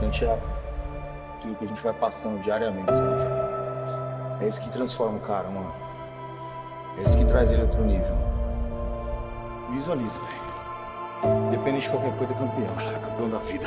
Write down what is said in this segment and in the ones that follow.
importante é aquilo que a gente vai passando diariamente, sabe? É isso que transforma o cara, mano. É isso que traz ele a outro nível. Visualiza, velho. Independente de qualquer coisa, é campeão, cara. Campeão da vida.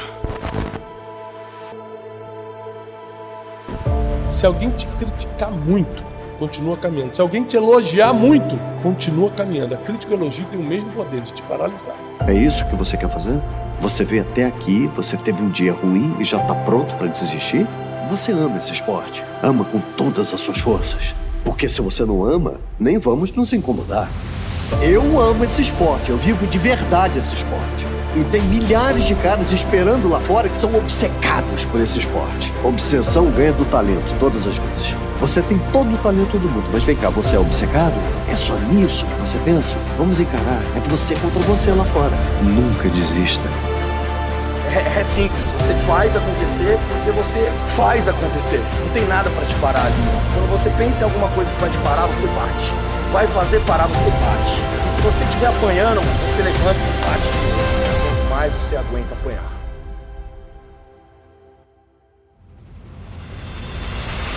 Se alguém te criticar muito, continua caminhando. Se alguém te elogiar muito, continua caminhando. A crítica e o elogio têm o mesmo poder de te paralisar. É isso que você quer fazer? Você veio até aqui, você teve um dia ruim e já está pronto para desistir? Você ama esse esporte, ama com todas as suas forças. Porque se você não ama, nem vamos nos incomodar. Eu amo esse esporte, eu vivo de verdade esse esporte. E tem milhares de caras esperando lá fora que são obcecados por esse esporte. Obsessão ganha do talento todas as vezes. Você tem todo o talento do mundo, mas vem cá, você é obcecado? É só nisso que você pensa? Vamos encarar. É você contra você lá fora. Nunca desista. É, é simples, você faz acontecer porque você faz acontecer. Não tem nada para te parar ali. Quando você pensa em alguma coisa que vai te parar, você bate. Vai fazer parar, você bate. E se você estiver apanhando, você levanta e bate mais você aguenta apanhar.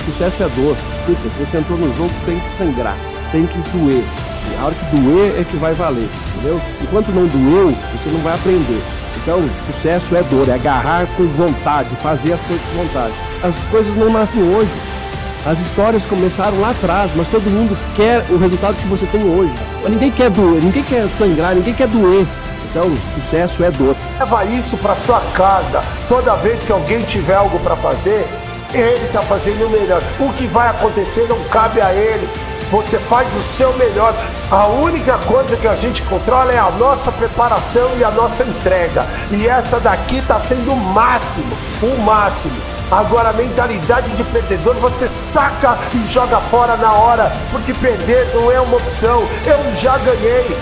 Sucesso é dor. Escuta, você entrou no jogo, tem que sangrar, tem que doer. E a hora que doer é que vai valer, entendeu? Enquanto não doeu, você não vai aprender. Então, sucesso é dor, é agarrar com vontade, fazer as coisas com vontade. As coisas não nascem hoje. As histórias começaram lá atrás, mas todo mundo quer o resultado que você tem hoje. Ninguém quer doer, ninguém quer sangrar, ninguém quer doer. Então, sucesso é dor. Leva isso para sua casa. Toda vez que alguém tiver algo para fazer, ele está fazendo o melhor. O que vai acontecer não cabe a ele. Você faz o seu melhor. A única coisa que a gente controla é a nossa preparação e a nossa entrega. E essa daqui está sendo o máximo, o máximo. Agora a mentalidade de perdedor você saca e joga fora na hora, porque perder não é uma opção. Eu já ganhei.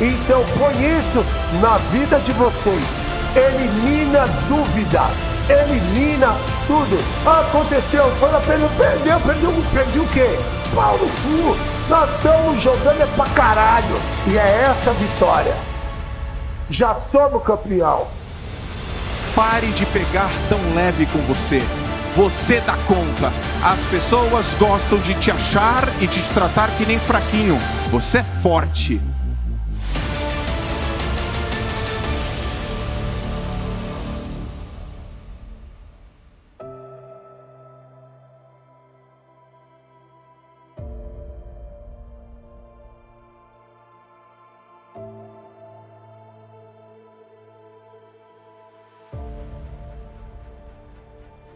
Então põe isso na vida de vocês. Elimina dúvida. Elimina tudo. Aconteceu, foi a pena, perdeu, perdeu, perdi o quê? Pau no cu. Nós estamos jogando é pra caralho. E é essa a vitória. Já somos campeão. Pare de pegar tão leve com você. Você dá conta. As pessoas gostam de te achar e de te tratar que nem fraquinho. Você é forte.